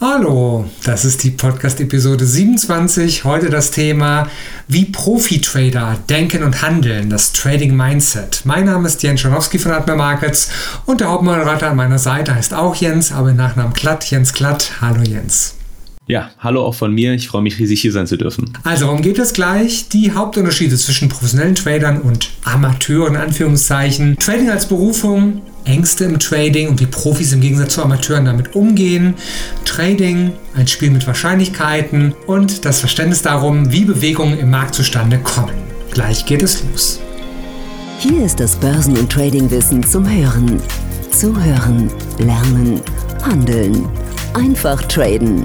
Hallo, das ist die Podcast-Episode 27. Heute das Thema, wie Profi-Trader denken und handeln, das Trading Mindset. Mein Name ist Jens Schanowski von Admiral Markets und der Hauptmoderator an meiner Seite heißt auch Jens, aber im Nachnamen Klatt, Jens Klatt. Hallo Jens. Ja, hallo auch von mir. Ich freue mich riesig hier sein zu dürfen. Also, worum geht es gleich? Die Hauptunterschiede zwischen professionellen Tradern und Amateuren, in Anführungszeichen. Trading als Berufung, Ängste im Trading und wie Profis im Gegensatz zu Amateuren damit umgehen. Trading, ein Spiel mit Wahrscheinlichkeiten und das Verständnis darum, wie Bewegungen im Markt zustande kommen. Gleich geht es los. Hier ist das Börsen- und Tradingwissen zum Hören. Zuhören, lernen, handeln. Einfach traden.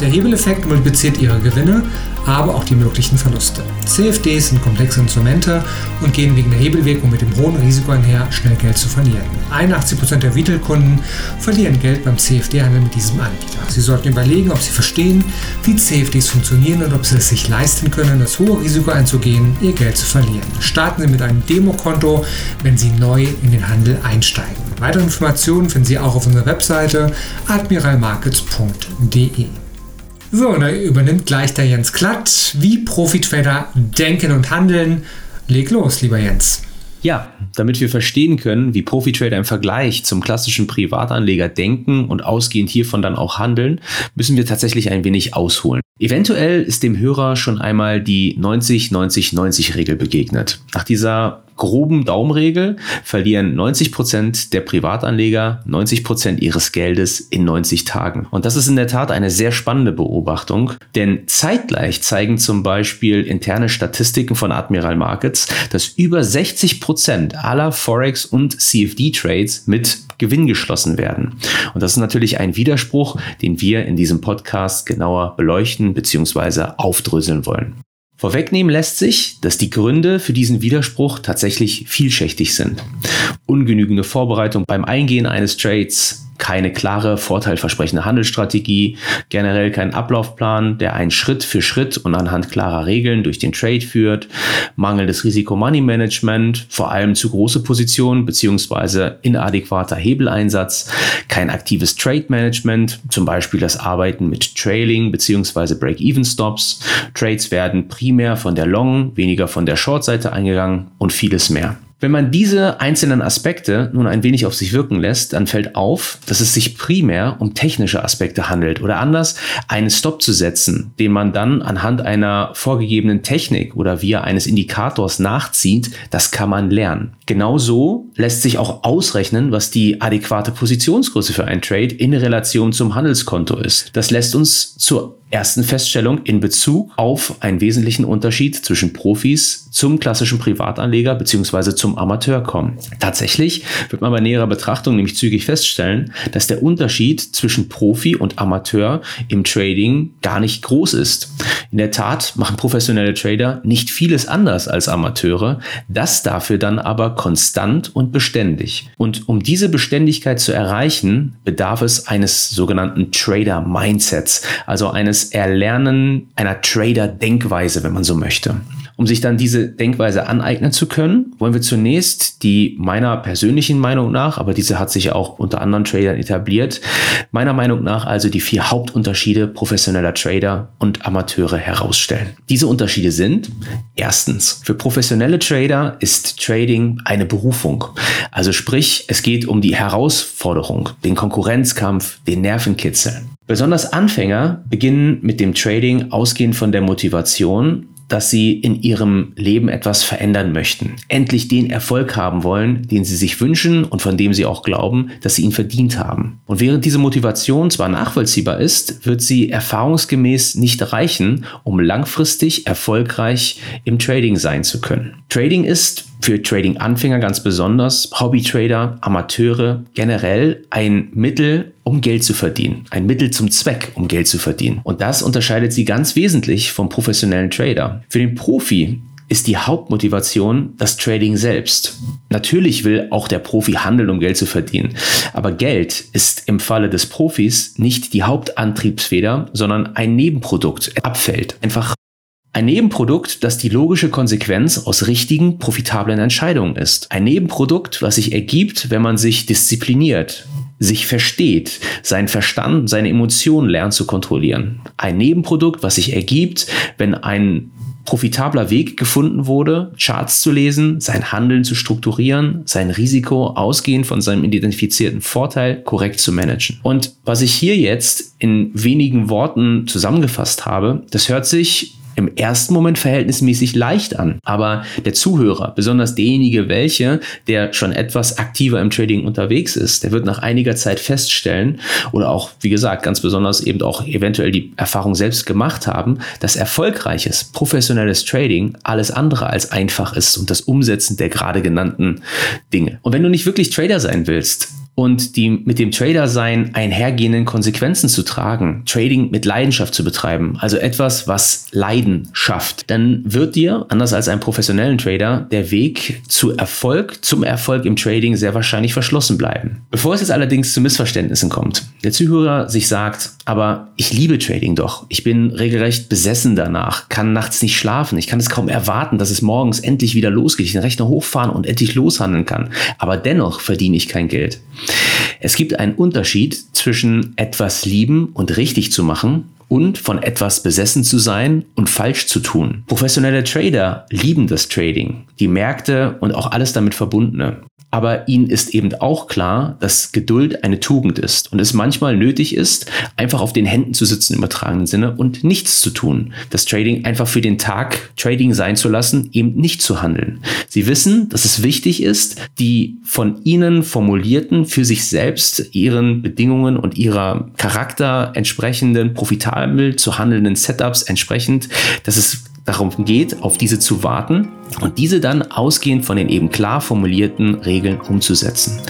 Der Hebeleffekt multipliziert Ihre Gewinne, aber auch die möglichen Verluste. CFDs sind komplexe Instrumente und gehen wegen der Hebelwirkung mit dem hohen Risiko einher, schnell Geld zu verlieren. 81% der Retail-Kunden verlieren Geld beim CFD-Handel mit diesem Anbieter. Sie sollten überlegen, ob Sie verstehen, wie CFDs funktionieren und ob Sie es sich leisten können, das hohe Risiko einzugehen, Ihr Geld zu verlieren. Starten Sie mit einem Demokonto, wenn Sie neu in den Handel einsteigen. Weitere Informationen finden Sie auch auf unserer Webseite admiralmarkets.de. So, und da übernimmt gleich der Jens Klatt. Wie Profi-Trader denken und handeln. Leg los, lieber Jens. Ja, damit wir verstehen können, wie Profi-Trader im Vergleich zum klassischen Privatanleger denken und ausgehend hiervon dann auch handeln, müssen wir tatsächlich ein wenig ausholen. Eventuell ist dem Hörer schon einmal die 90-90-90-Regel begegnet. Nach dieser groben Daumenregel verlieren 90 Prozent der Privatanleger 90 Prozent ihres Geldes in 90 Tagen. Und das ist in der Tat eine sehr spannende Beobachtung, denn zeitgleich zeigen zum Beispiel interne Statistiken von Admiral Markets, dass über 60 Prozent aller Forex- und CFD-Trades mit Gewinn geschlossen werden. Und das ist natürlich ein Widerspruch, den wir in diesem Podcast genauer beleuchten bzw. aufdröseln wollen. Vorwegnehmen lässt sich, dass die Gründe für diesen Widerspruch tatsächlich vielschichtig sind. Ungenügende Vorbereitung beim Eingehen eines Trades, keine klare, vorteilversprechende Handelsstrategie, generell kein Ablaufplan, der einen Schritt für Schritt und anhand klarer Regeln durch den Trade führt, mangelndes Risiko-Money-Management, vor allem zu große Positionen beziehungsweise inadäquater Hebeleinsatz, kein aktives Trade-Management, zum Beispiel das Arbeiten mit Trailing beziehungsweise Break-Even-Stops, Trades werden primär von der Long, weniger von der Short-Seite eingegangen und vieles mehr. Wenn man diese einzelnen Aspekte nun ein wenig auf sich wirken lässt, dann fällt auf, dass es sich primär um technische Aspekte handelt oder anders, einen Stop zu setzen, den man dann anhand einer vorgegebenen Technik oder via eines Indikators nachzieht, das kann man lernen. Genauso lässt sich auch ausrechnen, was die adäquate Positionsgröße für ein Trade in Relation zum Handelskonto ist. Das lässt uns zur ersten Feststellung in Bezug auf einen wesentlichen Unterschied zwischen Profis zum klassischen Privatanleger bzw. zum Amateur kommen. Tatsächlich wird man bei näherer Betrachtung nämlich zügig feststellen, dass der Unterschied zwischen Profi und Amateur im Trading gar nicht groß ist. In der Tat machen professionelle Trader nicht vieles anders als Amateure, das dafür dann aber konstant und beständig. Und um diese Beständigkeit zu erreichen, bedarf es eines sogenannten Trader-Mindsets, also eines Erlernen einer Trader-Denkweise, wenn man so möchte. Um sich dann diese Denkweise aneignen zu können, wollen wir zunächst die meiner persönlichen Meinung nach, aber diese hat sich auch unter anderen Tradern etabliert, meiner Meinung nach also die vier Hauptunterschiede professioneller Trader und Amateure herausstellen. Diese Unterschiede sind erstens, für professionelle Trader ist Trading eine Berufung. Also sprich, es geht um die Herausforderung, den Konkurrenzkampf, den Nervenkitzel. Besonders Anfänger beginnen mit dem Trading ausgehend von der Motivation, dass sie in ihrem Leben etwas verändern möchten. Endlich den Erfolg haben wollen, den sie sich wünschen und von dem sie auch glauben, dass sie ihn verdient haben. Und während diese Motivation zwar nachvollziehbar ist, wird sie erfahrungsgemäß nicht reichen, um langfristig erfolgreich im Trading sein zu können. Trading ist für Trading-Anfänger ganz besonders, Hobby-Trader, Amateure generell ein Mittel, um Geld zu verdienen. Ein Mittel zum Zweck, um Geld zu verdienen. Und das unterscheidet sie ganz wesentlich vom professionellen Trader. Für den Profi ist die Hauptmotivation das Trading selbst. Natürlich will auch der Profi handeln, um Geld zu verdienen. Aber Geld ist im Falle des Profis nicht die Hauptantriebsfeder, sondern ein Nebenprodukt, abfällt. Einfach ein Nebenprodukt, das die logische Konsequenz aus richtigen, profitablen Entscheidungen ist. Ein Nebenprodukt, was sich ergibt, wenn man sich diszipliniert, sich versteht, seinen Verstand, seine Emotionen lernt zu kontrollieren. Ein Nebenprodukt, was sich ergibt, wenn ein profitabler Weg gefunden wurde, Charts zu lesen, sein Handeln zu strukturieren, sein Risiko ausgehend von seinem identifizierten Vorteil korrekt zu managen. Und was ich hier jetzt in wenigen Worten zusammengefasst habe, das hört sich im ersten Moment verhältnismäßig leicht an. Aber der Zuhörer, besonders derjenige, welche, der schon etwas aktiver im Trading unterwegs ist, der wird nach einiger Zeit feststellen oder auch, wie gesagt, ganz besonders eben auch eventuell die Erfahrung selbst gemacht haben, dass erfolgreiches, professionelles Trading alles andere als einfach ist und das Umsetzen der gerade genannten Dinge. Und wenn du nicht wirklich Trader sein willst, und die mit dem Trader-Sein einhergehenden Konsequenzen zu tragen, Trading mit Leidenschaft zu betreiben, also etwas, was Leiden schafft, dann wird dir, anders als einem professionellen Trader, der Weg zu Erfolg, zum Erfolg im Trading sehr wahrscheinlich verschlossen bleiben. Bevor es jetzt allerdings zu Missverständnissen kommt, der Zuhörer sich sagt, aber ich liebe Trading doch, ich bin regelrecht besessen danach, kann nachts nicht schlafen, ich kann es kaum erwarten, dass es morgens endlich wieder losgeht, ich den Rechner hochfahren und endlich loshandeln kann, aber dennoch verdiene ich kein Geld. Es gibt einen Unterschied zwischen etwas lieben und richtig zu machen und von etwas besessen zu sein und falsch zu tun. Professionelle Trader lieben das Trading, die Märkte und auch alles damit verbundene. Aber ihnen ist eben auch klar, dass Geduld eine Tugend ist und es manchmal nötig ist, einfach auf den Händen zu sitzen im übertragenen Sinne und nichts zu tun. Das Trading einfach für den Tag Trading sein zu lassen, eben nicht zu handeln. Sie wissen, dass es wichtig ist, die von ihnen formulierten, für sich selbst ihren Bedingungen und ihrer Charakter entsprechenden, profitabel zu handelnden Setups entsprechend, dass es darum geht, auf diese zu warten und diese dann ausgehend von den eben klar formulierten Regeln umzusetzen.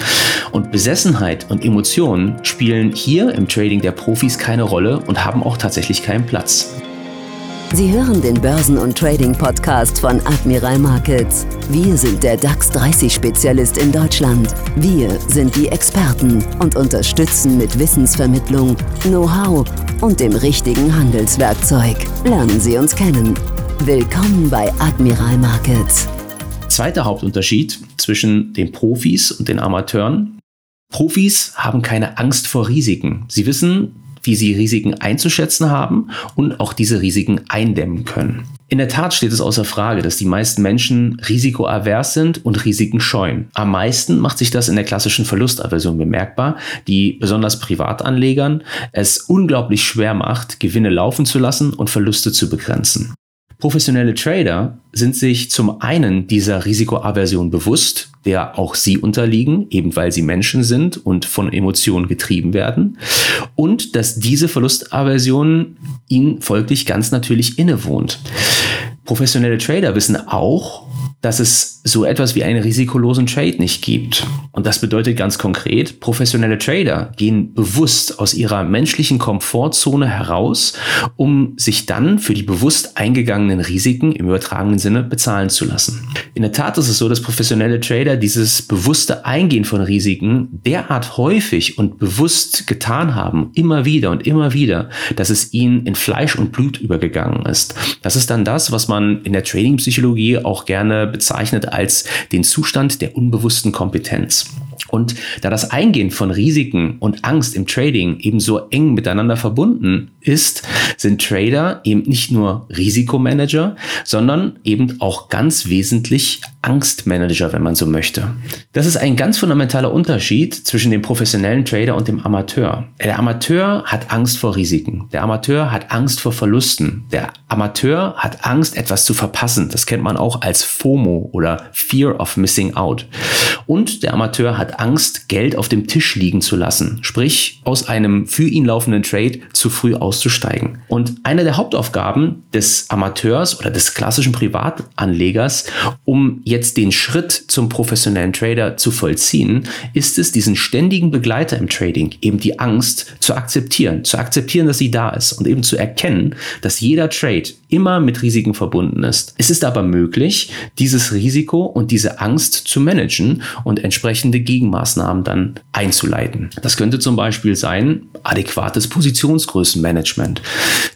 Und Besessenheit und Emotionen spielen hier im Trading der Profis keine Rolle und haben auch tatsächlich keinen Platz. Sie hören den Börsen- und Trading-Podcast von Admiral Markets. Wir sind der DAX 30-Spezialist in Deutschland. Wir sind die Experten und unterstützen mit Wissensvermittlung, Know-how und dem richtigen Handelswerkzeug. Lernen Sie uns kennen Willkommen bei Admiral Markets. Zweiter Hauptunterschied zwischen den Profis und den Amateuren. Profis haben keine Angst vor Risiken. Sie wissen, wie sie Risiken einzuschätzen haben und auch diese Risiken eindämmen können. In der Tat steht es außer Frage, dass die meisten Menschen risikoavers sind und Risiken scheuen. Am meisten macht sich das in der klassischen Verlustaversion bemerkbar, die besonders Privatanlegern es unglaublich schwer macht, Gewinne laufen zu lassen und Verluste zu begrenzen. Professionelle Trader sind sich zum einen dieser Risikoaversion bewusst, der auch sie unterliegen, eben weil sie Menschen sind und von Emotionen getrieben werden, und dass diese Verlustaversion ihnen folglich ganz natürlich innewohnt. Professionelle Trader wissen auch, dass es so etwas wie einen risikolosen Trade nicht gibt. Und das bedeutet ganz konkret, professionelle Trader gehen bewusst aus ihrer menschlichen Komfortzone heraus, um sich dann für die bewusst eingegangenen Risiken im übertragenen Sinne bezahlen zu lassen. In der Tat ist es so, dass professionelle Trader dieses bewusste Eingehen von Risiken derart häufig und bewusst getan haben, immer wieder und immer wieder, dass es ihnen in Fleisch und Blut übergegangen ist. Das ist dann das, was man in der Trading-Psychologie auch gerne bezeichnet als den Zustand der unbewussten Kompetenz. Und da das Eingehen von Risiken und Angst im Trading ebenso eng miteinander verbunden ist, sind Trader eben nicht nur Risikomanager, sondern eben auch ganz wesentlich Angstmanager, wenn man so möchte. Das ist ein ganz fundamentaler Unterschied zwischen dem professionellen Trader und dem Amateur. Der Amateur hat Angst vor Risiken. Der Amateur hat Angst vor Verlusten. Der Amateur hat Angst, etwas zu verpassen. Das kennt man auch als FOMO oder Fear of Missing Out. Und der Amateur hat Angst, Geld auf dem Tisch liegen zu lassen. Sprich, aus einem für ihn laufenden Trade zu früh auszusteigen. Und eine der Hauptaufgaben des Amateurs oder des klassischen Privatanlegers, um jetzt den Schritt zum professionellen Trader zu vollziehen, ist es, diesen ständigen Begleiter im Trading, eben die Angst zu akzeptieren, zu akzeptieren, dass sie da ist und eben zu erkennen, dass jeder Trade immer mit Risiken verbunden ist. Es ist aber möglich, dieses Risiko und diese Angst zu managen und entsprechende Gegenmaßnahmen dann einzuleiten. Das könnte zum Beispiel sein, adäquates Positionsgrößenmanagement.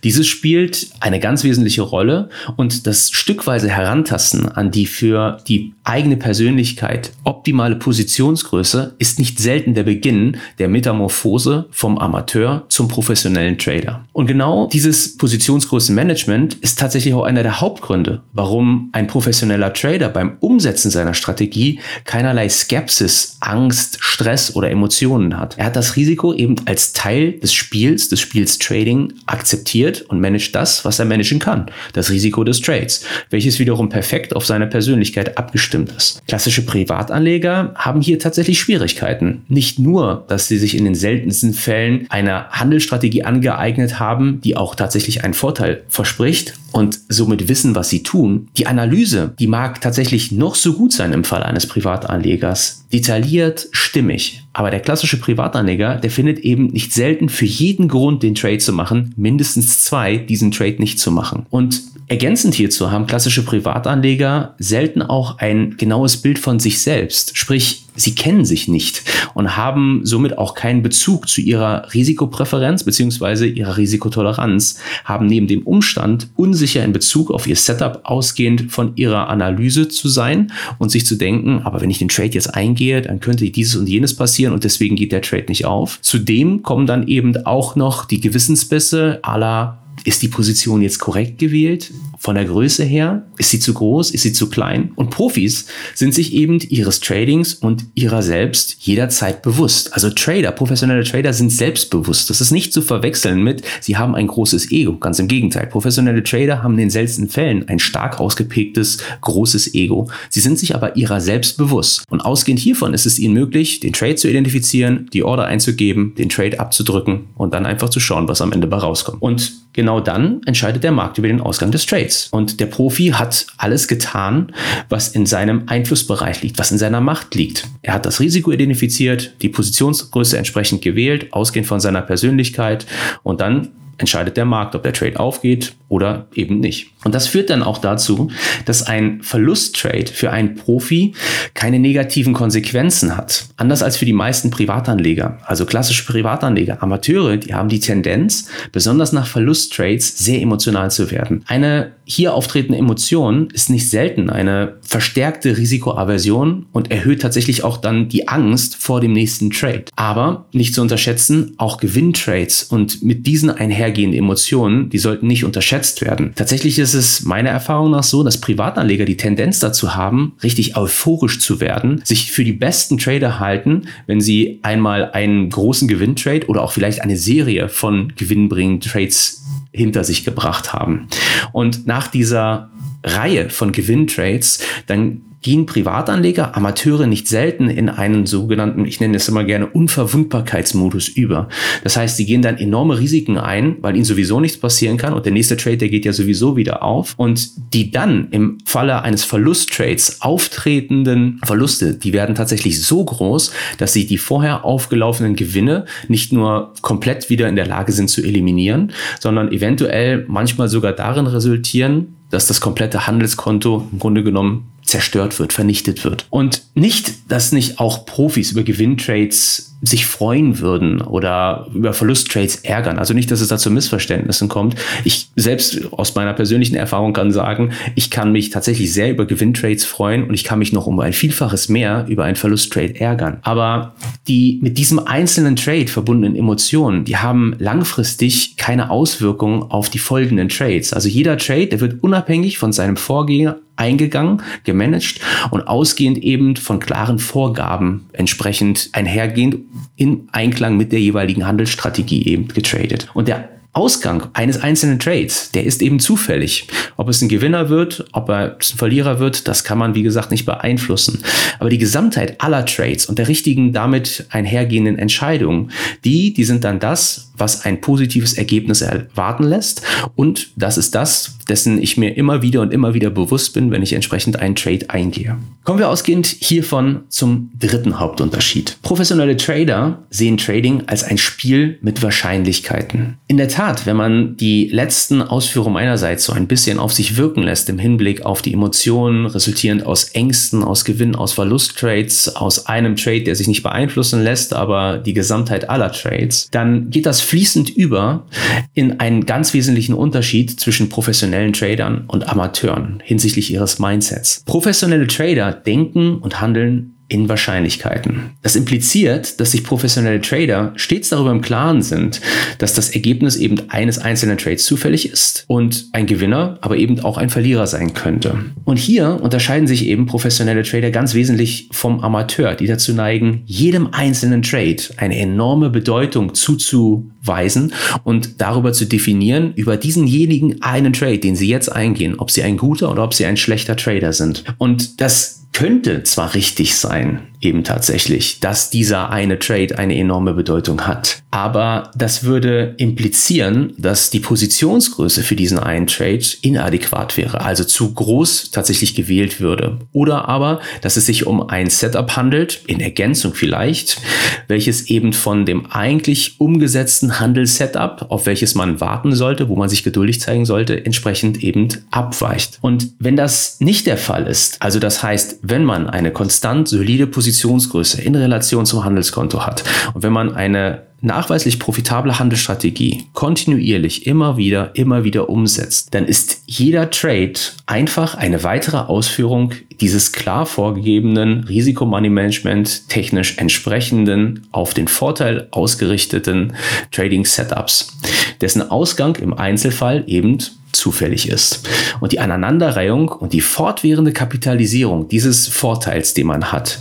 Dieses spielt eine ganz wesentliche Rolle und das stückweise Herantasten an die für die eigene Persönlichkeit optimale Positionsgröße ist nicht selten der Beginn der Metamorphose vom Amateur zum professionellen Trader. Und genau dieses Positionsgrößenmanagement ist tatsächlich auch einer der Hauptgründe, warum ein professioneller Trader beim Umsetzen seiner Strategie keinerlei Skepsis, Angst, Stress oder Emotionen hat. Er hat das Risiko eben als Teil des Spiels, des Spiels Trading akzeptiert und managt das, was er managen kann. Das Risiko des Trades, welches wiederum perfekt auf seine Persönlichkeit abgestimmt ist. Klassische Privatanleger haben hier tatsächlich Schwierigkeiten. Nicht nur, dass sie sich in den seltensten Fällen eine Handelsstrategie angeeignet haben, die auch tatsächlich einen Vorteil verspricht und somit wissen, was sie tun. Die Analyse, die mag tatsächlich noch so gut sein im Fall eines Privatanlegers. Detailliert, stimmig. Aber der klassische Privatanleger, der findet eben nicht selten für jeden Grund, den Trade zu machen, mindestens zwei, diesen Trade nicht zu machen. Und ergänzend hierzu haben klassische Privatanleger selten auch ein genaues Bild von sich selbst. Sprich, sie kennen sich nicht und haben somit auch keinen Bezug zu ihrer Risikopräferenz bzw. ihrer Risikotoleranz, haben neben dem Umstand, unsicher in Bezug auf ihr Setup ausgehend von ihrer Analyse zu sein und sich zu denken, aber wenn ich den Trade jetzt eingehe, dann könnte dieses und jenes passieren und deswegen geht der Trade nicht auf. Zudem kommen dann eben auch noch die Gewissensbisse aller ist die Position jetzt korrekt gewählt? Von der Größe her? Ist sie zu groß? Ist sie zu klein? Und Profis sind sich eben ihres Tradings und ihrer selbst jederzeit bewusst. Also Trader, professionelle Trader sind selbstbewusst. Das ist nicht zu verwechseln mit, sie haben ein großes Ego. Ganz im Gegenteil. Professionelle Trader haben in den seltensten Fällen ein stark ausgeprägtes, großes Ego. Sie sind sich aber ihrer selbst bewusst. Und ausgehend hiervon ist es ihnen möglich, den Trade zu identifizieren, die Order einzugeben, den Trade abzudrücken und dann einfach zu schauen, was am Ende bei rauskommt. Und genau dann entscheidet der Markt über den Ausgang des Trades. Und der Profi hat alles getan, was in seinem Einflussbereich liegt, was in seiner Macht liegt. Er hat das Risiko identifiziert, die Positionsgröße entsprechend gewählt, ausgehend von seiner Persönlichkeit und dann entscheidet der Markt, ob der Trade aufgeht oder eben nicht. Und das führt dann auch dazu, dass ein Verlusttrade für einen Profi keine negativen Konsequenzen hat. Anders als für die meisten Privatanleger. Also klassische Privatanleger, Amateure, die haben die Tendenz, besonders nach Verlusttrades sehr emotional zu werden. Eine hier auftretende Emotion ist nicht selten eine verstärkte Risikoaversion und erhöht tatsächlich auch dann die Angst vor dem nächsten Trade. Aber nicht zu unterschätzen, auch Gewinntrades und mit diesen einhergehenden Emotionen, die sollten nicht unterschätzt werden. Tatsächlich ist es meiner Erfahrung nach so, dass Privatanleger die Tendenz dazu haben, richtig euphorisch zu werden, sich für die besten Trader halten, wenn sie einmal einen großen Gewinntrade oder auch vielleicht eine Serie von gewinnbringenden Trades hinter sich gebracht haben. Und nach dieser Reihe von Gewinntrades, dann gehen Privatanleger, Amateure nicht selten in einen sogenannten, ich nenne es immer gerne, Unverwundbarkeitsmodus über. Das heißt, sie gehen dann enorme Risiken ein, weil ihnen sowieso nichts passieren kann und der nächste Trade, der geht ja sowieso wieder auf. Und die dann im Falle eines Verlusttrades auftretenden Verluste, die werden tatsächlich so groß, dass sie die vorher aufgelaufenen Gewinne nicht nur komplett wieder in der Lage sind zu eliminieren, sondern eventuell manchmal sogar darin resultieren, dass das komplette Handelskonto im Grunde genommen zerstört wird, vernichtet wird. Und nicht, dass nicht auch Profis über Gewinntrades sich freuen würden oder über Verlusttrades ärgern. Also nicht, dass es da zu Missverständnissen kommt. Ich selbst aus meiner persönlichen Erfahrung kann sagen, ich kann mich tatsächlich sehr über Gewinntrades freuen und ich kann mich noch um ein Vielfaches mehr über einen Verlusttrade ärgern. Aber die mit diesem einzelnen Trade verbundenen Emotionen, die haben langfristig keine Auswirkungen auf die folgenden Trades. Also jeder Trade, der wird unabhängig von seinem Vorgänger eingegangen, gemanagt und ausgehend eben von klaren Vorgaben entsprechend einhergehend in Einklang mit der jeweiligen Handelsstrategie eben getradet. Und der Ausgang eines einzelnen Trades, der ist eben zufällig. Ob es ein Gewinner wird, ob er ein Verlierer wird, das kann man, wie gesagt, nicht beeinflussen. Aber die Gesamtheit aller Trades und der richtigen damit einhergehenden Entscheidungen, die, die sind dann das, was ein positives Ergebnis erwarten lässt. Und das ist das, dessen ich mir immer wieder und immer wieder bewusst bin, wenn ich entsprechend einen Trade eingehe. Kommen wir ausgehend hiervon zum dritten Hauptunterschied. Professionelle Trader sehen Trading als ein Spiel mit Wahrscheinlichkeiten. In der Tat, wenn man die letzten Ausführungen meinerseits so ein bisschen auf sich wirken lässt im Hinblick auf die Emotionen, resultierend aus Ängsten, aus Gewinn, aus Verlusttrades, aus einem Trade, der sich nicht beeinflussen lässt, aber die Gesamtheit aller Trades, dann geht das fließend über in einen ganz wesentlichen Unterschied zwischen professionellen Tradern und Amateuren hinsichtlich ihres Mindsets. Professionelle Trader denken und handeln in Wahrscheinlichkeiten. Das impliziert, dass sich professionelle Trader stets darüber im Klaren sind, dass das Ergebnis eben eines einzelnen Trades zufällig ist und ein Gewinner, aber eben auch ein Verlierer sein könnte. Und hier unterscheiden sich eben professionelle Trader ganz wesentlich vom Amateur, die dazu neigen, jedem einzelnen Trade eine enorme Bedeutung zuzuweisen und darüber zu definieren, über diesenjenigen einen Trade, den sie jetzt eingehen, ob sie ein guter oder ob sie ein schlechter Trader sind. Und das könnte zwar richtig sein, eben tatsächlich, dass dieser eine Trade eine enorme Bedeutung hat. Aber das würde implizieren, dass die Positionsgröße für diesen einen Trade inadäquat wäre, also zu groß tatsächlich gewählt würde. Oder aber, dass es sich um ein Setup handelt, in Ergänzung vielleicht, welches eben von dem eigentlich umgesetzten Handelssetup, auf welches man warten sollte, wo man sich geduldig zeigen sollte, entsprechend eben abweicht. Und wenn das nicht der Fall ist, also das heißt, wenn man eine konstant solide Position Positionsgröße in Relation zum Handelskonto hat. Und wenn man eine nachweislich profitable Handelsstrategie kontinuierlich immer wieder, immer wieder umsetzt, dann ist jeder Trade einfach eine weitere Ausführung dieses klar vorgegebenen Risikomoney-Management technisch entsprechenden, auf den Vorteil ausgerichteten Trading-Setups, dessen Ausgang im Einzelfall eben zufällig ist. Und die Aneinanderreihung und die fortwährende Kapitalisierung dieses Vorteils, den man hat,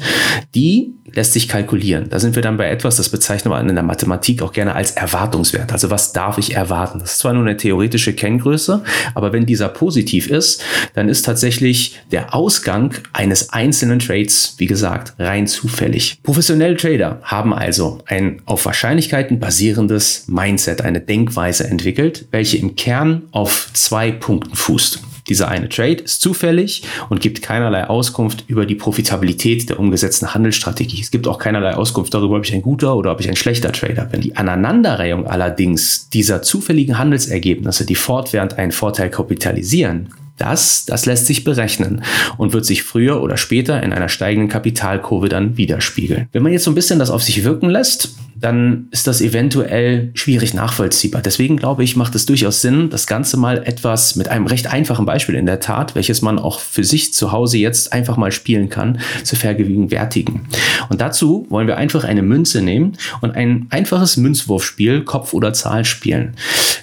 die lässt sich kalkulieren. Da sind wir dann bei etwas, das bezeichnet man in der Mathematik auch gerne als Erwartungswert. Also was darf ich erwarten? Das ist zwar nur eine theoretische Kenngröße, aber wenn dieser positiv ist, dann ist tatsächlich der Ausgang eines einzelnen Trades, wie gesagt, rein zufällig. Professionelle Trader haben also ein auf Wahrscheinlichkeiten basierendes Mindset, eine Denkweise entwickelt, welche im Kern auf zwei Punkten fußt. Dieser eine Trade ist zufällig und gibt keinerlei Auskunft über die Profitabilität der umgesetzten Handelsstrategie. Es gibt auch keinerlei Auskunft darüber, ob ich ein guter oder ob ich ein schlechter Trader bin. Die Aneinanderreihung allerdings dieser zufälligen Handelsergebnisse, die fortwährend einen Vorteil kapitalisieren, das, das lässt sich berechnen und wird sich früher oder später in einer steigenden Kapitalkurve dann widerspiegeln. Wenn man jetzt so ein bisschen das auf sich wirken lässt, dann ist das eventuell schwierig nachvollziehbar. Deswegen glaube ich, macht es durchaus Sinn, das Ganze mal etwas mit einem recht einfachen Beispiel in der Tat, welches man auch für sich zu Hause jetzt einfach mal spielen kann, zu vergegenwärtigen. Und dazu wollen wir einfach eine Münze nehmen und ein einfaches Münzwurfspiel, Kopf oder Zahl spielen.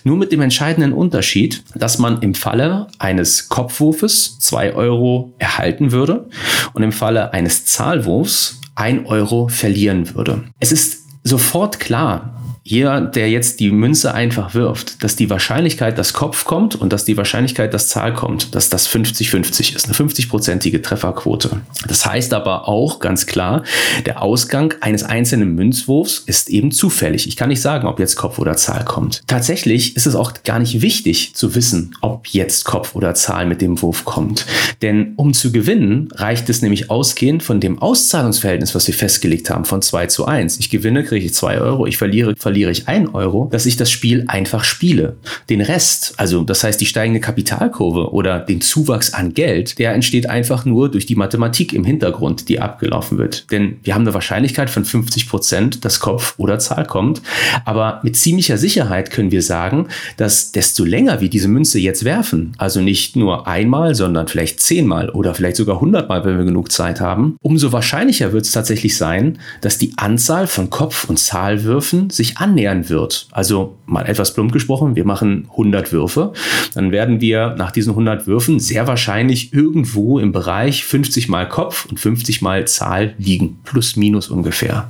Nur mit dem entscheidenden Unterschied, dass man im Falle eines Kopfwurfes 2 Euro erhalten würde und im Falle eines Zahlwurfs 1 Euro verlieren würde. Es ist sofort klar, jeder, der jetzt die Münze einfach wirft, dass die Wahrscheinlichkeit, dass Kopf kommt und dass die Wahrscheinlichkeit, dass Zahl kommt, dass das 50-50 ist, eine 50-prozentige Trefferquote. Das heißt aber auch ganz klar, der Ausgang eines einzelnen Münzwurfs ist eben zufällig. Ich kann nicht sagen, ob jetzt Kopf oder Zahl kommt. Tatsächlich ist es auch gar nicht wichtig zu wissen, ob jetzt Kopf oder Zahl mit dem Wurf kommt. Denn um zu gewinnen, reicht es nämlich ausgehend von dem Auszahlungsverhältnis, was wir festgelegt haben, von 2 zu 1. Ich gewinne, kriege ich 2 Euro, ich verliere, verliere verliere ich ein Euro, dass ich das Spiel einfach spiele. Den Rest, also das heißt die steigende Kapitalkurve oder den Zuwachs an Geld, der entsteht einfach nur durch die Mathematik im Hintergrund, die abgelaufen wird. Denn wir haben eine Wahrscheinlichkeit von 50 Prozent, dass Kopf oder Zahl kommt. Aber mit ziemlicher Sicherheit können wir sagen, dass desto länger wir diese Münze jetzt werfen, also nicht nur einmal, sondern vielleicht zehnmal oder vielleicht sogar hundertmal, wenn wir genug Zeit haben, umso wahrscheinlicher wird es tatsächlich sein, dass die Anzahl von Kopf- und Zahlwürfen sich annähern wird. Also mal etwas plump gesprochen, wir machen 100 Würfe, dann werden wir nach diesen 100 Würfen sehr wahrscheinlich irgendwo im Bereich 50 mal Kopf und 50 mal Zahl liegen, plus minus ungefähr.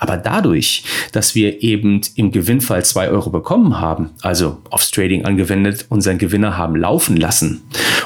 Aber dadurch, dass wir eben im Gewinnfall 2 Euro bekommen haben, also aufs Trading angewendet, unseren Gewinner haben laufen lassen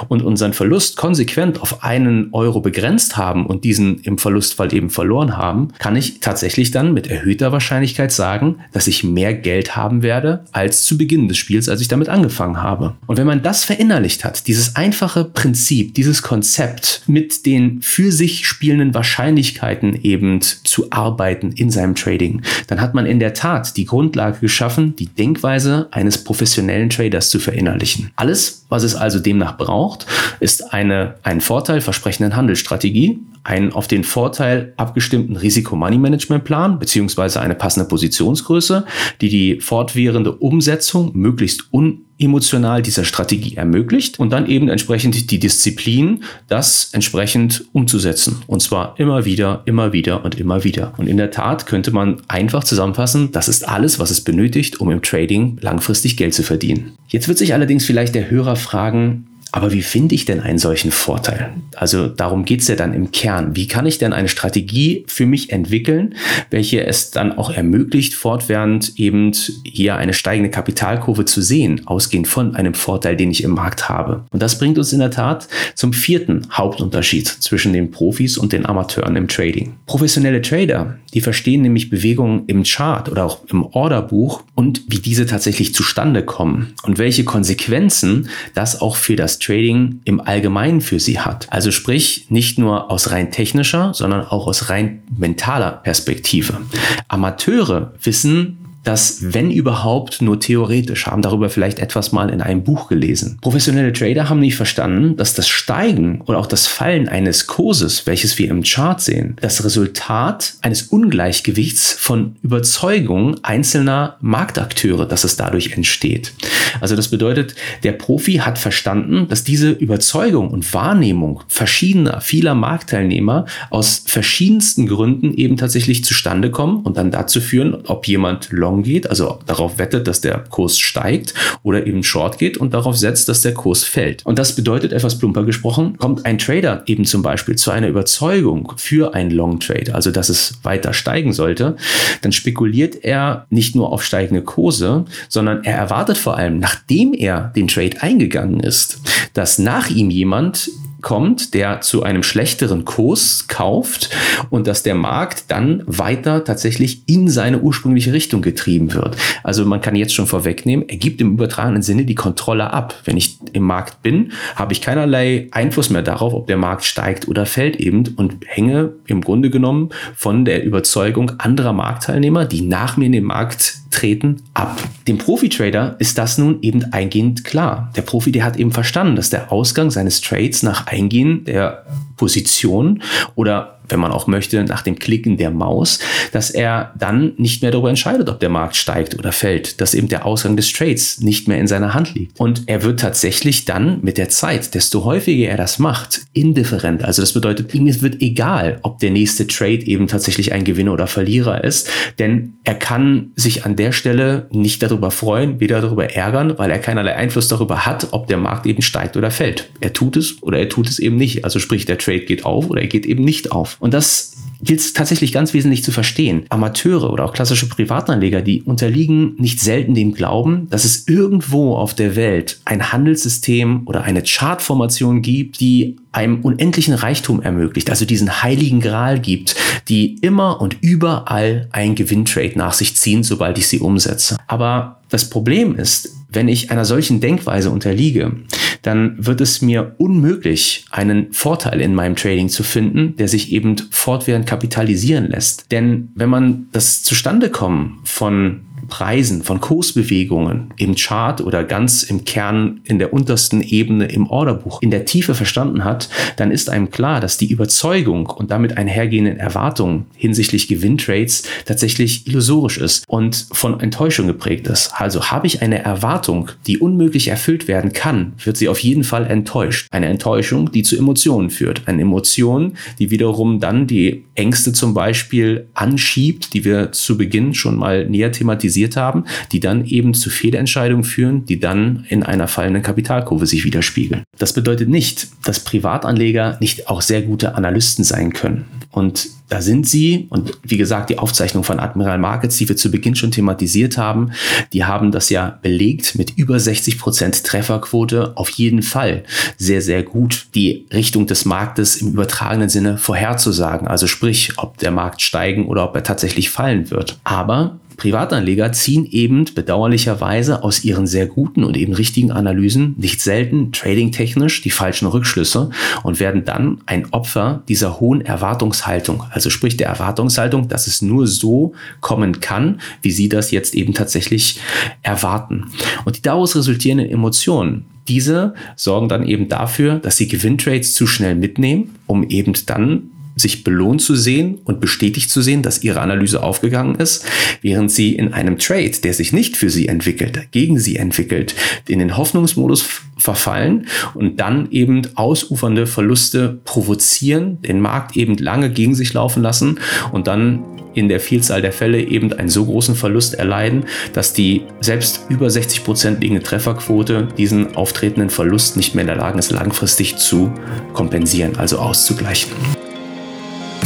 und unseren Verlust konsequent auf einen Euro begrenzt haben und diesen im Verlustfall eben verloren haben, kann ich tatsächlich dann mit erhöhter Wahrscheinlichkeit sagen, dass ich mehr Geld haben werde als zu Beginn des Spiels, als ich damit angefangen habe. Und wenn man das verinnerlicht hat, dieses einfache Prinzip, dieses Konzept mit den für sich spielenden Wahrscheinlichkeiten eben zu arbeiten in seinem Trading, dann hat man in der Tat die Grundlage geschaffen, die Denkweise eines professionellen Traders zu verinnerlichen. Alles, was es also demnach braucht, ist eine einen Vorteil versprechenden Handelsstrategie, einen auf den Vorteil abgestimmten Risiko-Money-Management-Plan beziehungsweise eine passende Positionsgröße, die die fortwährende Umsetzung möglichst unemotional dieser Strategie ermöglicht und dann eben entsprechend die Disziplin, das entsprechend umzusetzen. Und zwar immer wieder, immer wieder und immer wieder. Und in der Tat könnte man einfach zusammenfassen, das ist alles, was es benötigt, um im Trading langfristig Geld zu verdienen. Jetzt wird sich allerdings vielleicht der Hörer fragen, aber wie finde ich denn einen solchen Vorteil? Also darum geht's ja dann im Kern. Wie kann ich denn eine Strategie für mich entwickeln, welche es dann auch ermöglicht, fortwährend eben hier eine steigende Kapitalkurve zu sehen, ausgehend von einem Vorteil, den ich im Markt habe. Und das bringt uns in der Tat zum vierten Hauptunterschied zwischen den Profis und den Amateuren im Trading. Professionelle Trader, die verstehen nämlich Bewegungen im Chart oder auch im Orderbuch und wie diese tatsächlich zustande kommen und welche Konsequenzen das auch für das Trading im Allgemeinen für sie hat. Also sprich, nicht nur aus rein technischer, sondern auch aus rein mentaler Perspektive. Amateure wissen, das, wenn überhaupt, nur theoretisch, haben darüber vielleicht etwas mal in einem Buch gelesen. Professionelle Trader haben nicht verstanden, dass das Steigen oder auch das Fallen eines Kurses, welches wir im Chart sehen, das Resultat eines Ungleichgewichts von Überzeugungen einzelner Marktakteure, dass es dadurch entsteht. Also das bedeutet, der Profi hat verstanden, dass diese Überzeugung und Wahrnehmung verschiedener, vieler Marktteilnehmer aus verschiedensten Gründen eben tatsächlich zustande kommen und dann dazu führen, ob jemand long Long geht, also darauf wettet, dass der Kurs steigt oder eben Short geht und darauf setzt, dass der Kurs fällt. Und das bedeutet, etwas plumper gesprochen, kommt ein Trader eben zum Beispiel zu einer Überzeugung für einen Long Trade, also dass es weiter steigen sollte, dann spekuliert er nicht nur auf steigende Kurse, sondern er erwartet vor allem, nachdem er den Trade eingegangen ist, dass nach ihm jemand kommt, der zu einem schlechteren Kurs kauft und dass der Markt dann weiter tatsächlich in seine ursprüngliche Richtung getrieben wird. Also man kann jetzt schon vorwegnehmen, er gibt im übertragenen Sinne die Kontrolle ab. Wenn ich im Markt bin, habe ich keinerlei Einfluss mehr darauf, ob der Markt steigt oder fällt eben und hänge im Grunde genommen von der Überzeugung anderer Marktteilnehmer, die nach mir in den Markt treten, ab. Dem Profi-Trader ist das nun eben eingehend klar. Der Profi, der hat eben verstanden, dass der Ausgang seines Trades nach Eingehen der Position oder wenn man auch möchte, nach dem Klicken der Maus, dass er dann nicht mehr darüber entscheidet, ob der Markt steigt oder fällt, dass eben der Ausgang des Trades nicht mehr in seiner Hand liegt. Und er wird tatsächlich dann mit der Zeit, desto häufiger er das macht, indifferent. Also das bedeutet, ihm wird egal, ob der nächste Trade eben tatsächlich ein Gewinner oder Verlierer ist, denn er kann sich an der Stelle nicht darüber freuen, weder darüber ärgern, weil er keinerlei Einfluss darüber hat, ob der Markt eben steigt oder fällt. Er tut es oder er tut es eben nicht. Also sprich, der Trade geht auf oder er geht eben nicht auf. Und das gilt es tatsächlich ganz wesentlich zu verstehen. Amateure oder auch klassische Privatanleger, die unterliegen nicht selten dem Glauben, dass es irgendwo auf der Welt ein Handelssystem oder eine Chartformation gibt, die einem unendlichen Reichtum ermöglicht, also diesen heiligen Gral gibt, die immer und überall ein Gewinntrade nach sich ziehen, sobald ich sie umsetze. Aber das Problem ist, wenn ich einer solchen Denkweise unterliege, dann wird es mir unmöglich, einen Vorteil in meinem Trading zu finden, der sich eben fortwährend kapitalisieren lässt. Denn wenn man das Zustandekommen von Preisen, von Kursbewegungen im Chart oder ganz im Kern in der untersten Ebene im Orderbuch in der Tiefe verstanden hat, dann ist einem klar, dass die Überzeugung und damit einhergehenden Erwartungen hinsichtlich Gewinntrades tatsächlich illusorisch ist und von Enttäuschung geprägt ist. Also habe ich eine Erwartung, die unmöglich erfüllt werden kann, wird sie auf jeden Fall enttäuscht. Eine Enttäuschung, die zu Emotionen führt. Eine Emotion, die wiederum dann die Ängste zum Beispiel anschiebt, die wir zu Beginn schon mal näher thematisiert systematisiert haben, die dann eben zu Fehlentscheidungen führen, die dann in einer fallenden Kapitalkurve sich widerspiegeln. Das bedeutet nicht, dass Privatanleger nicht auch sehr gute Analysten sein können. Und da sind sie, und wie gesagt, die Aufzeichnung von Admiral Markets, die wir zu Beginn schon thematisiert haben, die haben das ja belegt mit über 60 Prozent Trefferquote auf jeden Fall sehr, sehr gut die Richtung des Marktes im übertragenen Sinne vorherzusagen. Also sprich, ob der Markt steigen oder ob er tatsächlich fallen wird. Aber Privatanleger ziehen eben bedauerlicherweise aus ihren sehr guten und eben richtigen Analysen nicht selten tradingtechnisch die falschen Rückschlüsse und werden dann ein Opfer dieser hohen Erwartungshaltung. Also sprich der Erwartungshaltung, dass es nur so kommen kann, wie sie das jetzt eben tatsächlich erwarten. Und die daraus resultierenden Emotionen, diese sorgen dann eben dafür, dass sie Gewinntrades zu schnell mitnehmen, um eben dann sich belohnt zu sehen und bestätigt zu sehen, dass ihre Analyse aufgegangen ist, während sie in einem Trade, der sich nicht für sie entwickelt, gegen sie entwickelt, in den Hoffnungsmodus verfallen und dann eben ausufernde Verluste provozieren, den Markt eben lange gegen sich laufen lassen und dann in der Vielzahl der Fälle eben einen so großen Verlust erleiden, dass die selbst über 60 Prozent liegende Trefferquote diesen auftretenden Verlust nicht mehr in der Lage ist, langfristig zu kompensieren, also auszugleichen.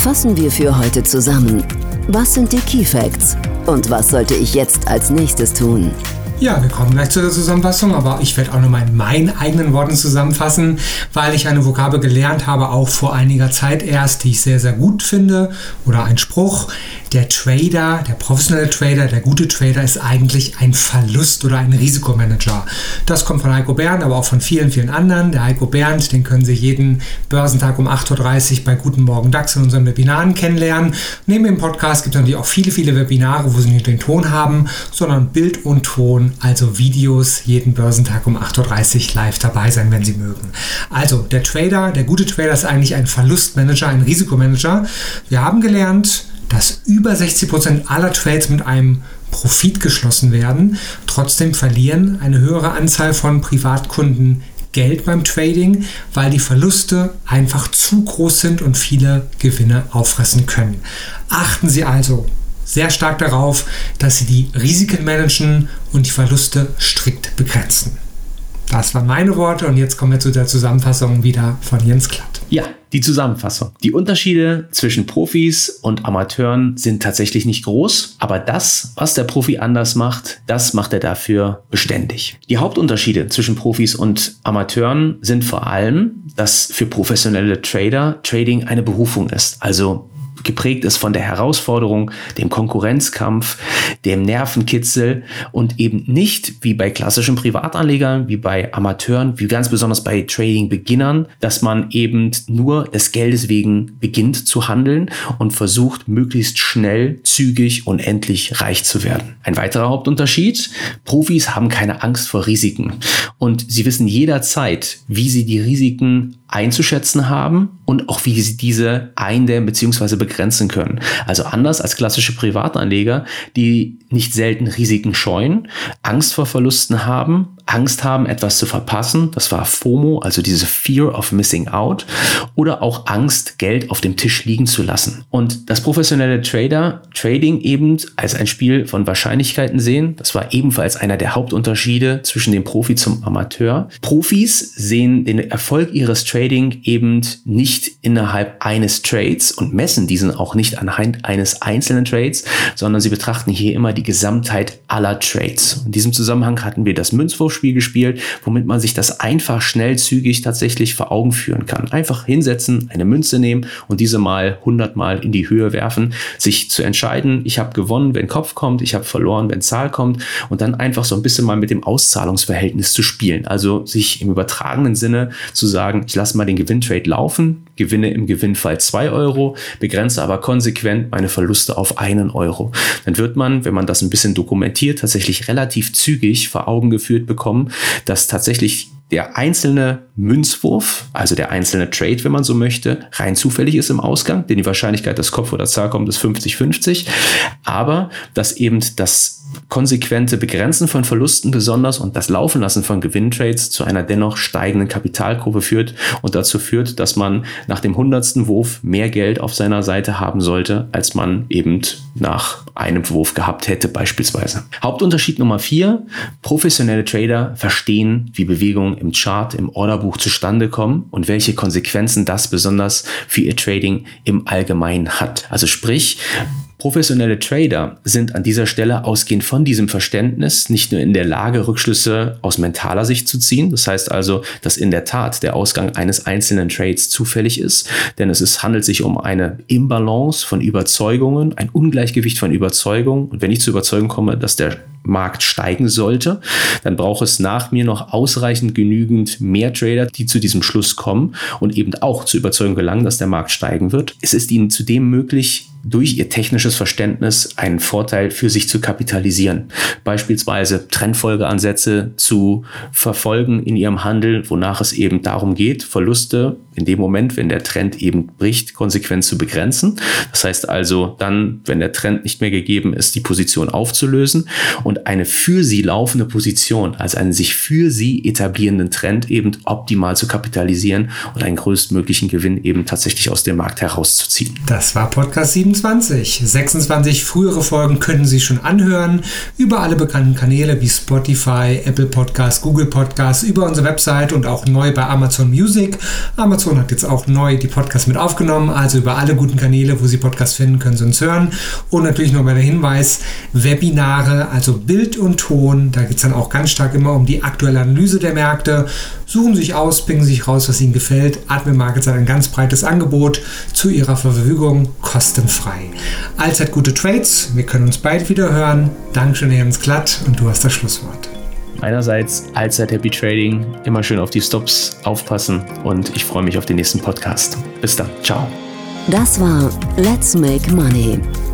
Fassen wir für heute zusammen. Was sind die Key Facts? Und was sollte ich jetzt als nächstes tun? Ja, wir kommen gleich zu der Zusammenfassung, aber ich werde auch nochmal in meinen eigenen Worten zusammenfassen, weil ich eine Vokabel gelernt habe, auch vor einiger Zeit erst, die ich sehr, sehr gut finde. Oder ein Spruch, der Trader, der professionelle Trader, der gute Trader ist eigentlich ein Verlust- oder ein Risikomanager. Das kommt von Heiko Bernd, aber auch von vielen, vielen anderen. Der Heiko Bernd, den können Sie jeden Börsentag um 8.30 Uhr bei Guten Morgen DAX in unseren Webinaren kennenlernen. Neben dem Podcast gibt es natürlich auch viele, viele Webinare, wo Sie nicht den Ton haben, sondern Bild und Ton, also Videos, jeden Börsentag um 8.30 Uhr live dabei sein, wenn Sie mögen. Also der Trader, der gute Trader ist eigentlich ein Verlustmanager, ein Risikomanager. Wir haben gelernt, dass über 60% aller Trades mit einem Profit geschlossen werden. Trotzdem verlieren eine höhere Anzahl von Privatkunden Geld beim Trading, weil die Verluste einfach zu groß sind und viele Gewinne auffressen können. Achten Sie also sehr stark darauf, dass Sie die Risiken managen und die Verluste strikt begrenzen. Das waren meine Worte und jetzt kommen wir zu der Zusammenfassung wieder von Jens Klatt. Ja, die Zusammenfassung. Die Unterschiede zwischen Profis und Amateuren sind tatsächlich nicht groß, aber das, was der Profi anders macht, das macht er dafür beständig. Die Hauptunterschiede zwischen Profis und Amateuren sind vor allem, dass für professionelle Trader Trading eine Berufung ist. Also geprägt ist von der Herausforderung, dem Konkurrenzkampf, dem Nervenkitzel und eben nicht wie bei klassischen Privatanlegern, wie bei Amateuren, wie ganz besonders bei Trading-Beginnern, dass man eben nur des Geldes wegen beginnt zu handeln und versucht, möglichst schnell, zügig und endlich reich zu werden. Ein weiterer Hauptunterschied, Profis haben keine Angst vor Risiken und sie wissen jederzeit, wie sie die Risiken einzuschätzen haben und auch wie sie diese eindämmen bzw. begrenzen können. Also anders als klassische Privatanleger, die nicht selten Risiken scheuen, Angst vor Verlusten haben, Angst haben, etwas zu verpassen, das war FOMO, also diese Fear of Missing Out, oder auch Angst, Geld auf dem Tisch liegen zu lassen. Und das professionelle Trader Trading eben als ein Spiel von Wahrscheinlichkeiten sehen, das war ebenfalls einer der Hauptunterschiede zwischen dem Profi zum Amateur. Profis sehen den Erfolg ihres Trading eben nicht innerhalb eines Trades und messen diesen auch nicht anhand eines einzelnen Trades, sondern sie betrachten hier immer die Gesamtheit aller Trades. In diesem Zusammenhang hatten wir das Münzwurfspiel gespielt, womit man sich das einfach schnell zügig tatsächlich vor Augen führen kann. Einfach hinsetzen, eine Münze nehmen und diese mal 100 Mal in die Höhe werfen, sich zu entscheiden, ich habe gewonnen, wenn Kopf kommt, ich habe verloren, wenn Zahl kommt und dann einfach so ein bisschen mal mit dem Auszahlungsverhältnis zu spielen. Also sich im übertragenen Sinne zu sagen, ich lasse mal den Gewinntrade laufen, gewinne im Gewinnfall zwei Euro, begrenze aber konsequent meine Verluste auf einen Euro. Dann wird man, wenn man das ein bisschen dokumentiert, tatsächlich relativ zügig vor Augen geführt bekommen, dass tatsächlich der einzelne Münzwurf, also der einzelne Trade, wenn man so möchte, rein zufällig ist im Ausgang, denn die Wahrscheinlichkeit, dass Kopf oder Zahl kommt, ist 50-50. Aber dass eben das konsequente Begrenzen von Verlusten besonders und das Laufen lassen von Gewinntrades zu einer dennoch steigenden Kapitalkurve führt und dazu führt, dass man nach dem hundertsten Wurf mehr Geld auf seiner Seite haben sollte, als man eben nach einem Wurf gehabt hätte beispielsweise. Hauptunterschied Nummer vier, professionelle Trader verstehen, wie Bewegungen im Chart, im Orderbuch zustande kommen und welche Konsequenzen das besonders für ihr Trading im Allgemeinen hat. Also sprich, Professionelle Trader sind an dieser Stelle ausgehend von diesem Verständnis nicht nur in der Lage, Rückschlüsse aus mentaler Sicht zu ziehen. Das heißt also, dass in der Tat der Ausgang eines einzelnen Trades zufällig ist, denn es ist, handelt sich um eine Imbalance von Überzeugungen, ein Ungleichgewicht von Überzeugungen. Und wenn ich zur Überzeugung komme, dass der Markt steigen sollte, dann braucht es nach mir noch ausreichend genügend mehr Trader, die zu diesem Schluss kommen und eben auch zur Überzeugung gelangen, dass der Markt steigen wird. Es ist ihnen zudem möglich, durch ihr technisches Verständnis einen Vorteil für sich zu kapitalisieren. Beispielsweise Trendfolgeansätze zu verfolgen in ihrem Handel, wonach es eben darum geht, Verluste in dem Moment, wenn der Trend eben bricht, konsequent zu begrenzen. Das heißt also dann, wenn der Trend nicht mehr gegeben ist, die Position aufzulösen und eine für sie laufende Position, also einen sich für sie etablierenden Trend eben optimal zu kapitalisieren und einen größtmöglichen Gewinn eben tatsächlich aus dem Markt herauszuziehen. Das war Podcast 27. 26 frühere Folgen können Sie schon anhören über alle bekannten Kanäle wie Spotify, Apple Podcasts, Google Podcasts, über unsere Website und auch neu bei Amazon Music. Amazon hat jetzt auch neu die Podcasts mit aufgenommen. Also über alle guten Kanäle, wo Sie Podcasts finden, können Sie uns hören. Und natürlich noch mal der Hinweis, Webinare, also Bild und Ton. Da geht es dann auch ganz stark immer um die aktuelle Analyse der Märkte. Suchen Sie sich aus, bringen Sie sich raus, was Ihnen gefällt. Admin Markets hat ein ganz breites Angebot zu Ihrer Verfügung, kostenfrei. Allzeit gute Trades. Wir können uns bald wieder hören. Dankeschön, Jens Glatt. Und du hast das Schlusswort. Einerseits allzeit Happy Trading, immer schön auf die Stops aufpassen und ich freue mich auf den nächsten Podcast. Bis dann, ciao. Das war Let's Make Money,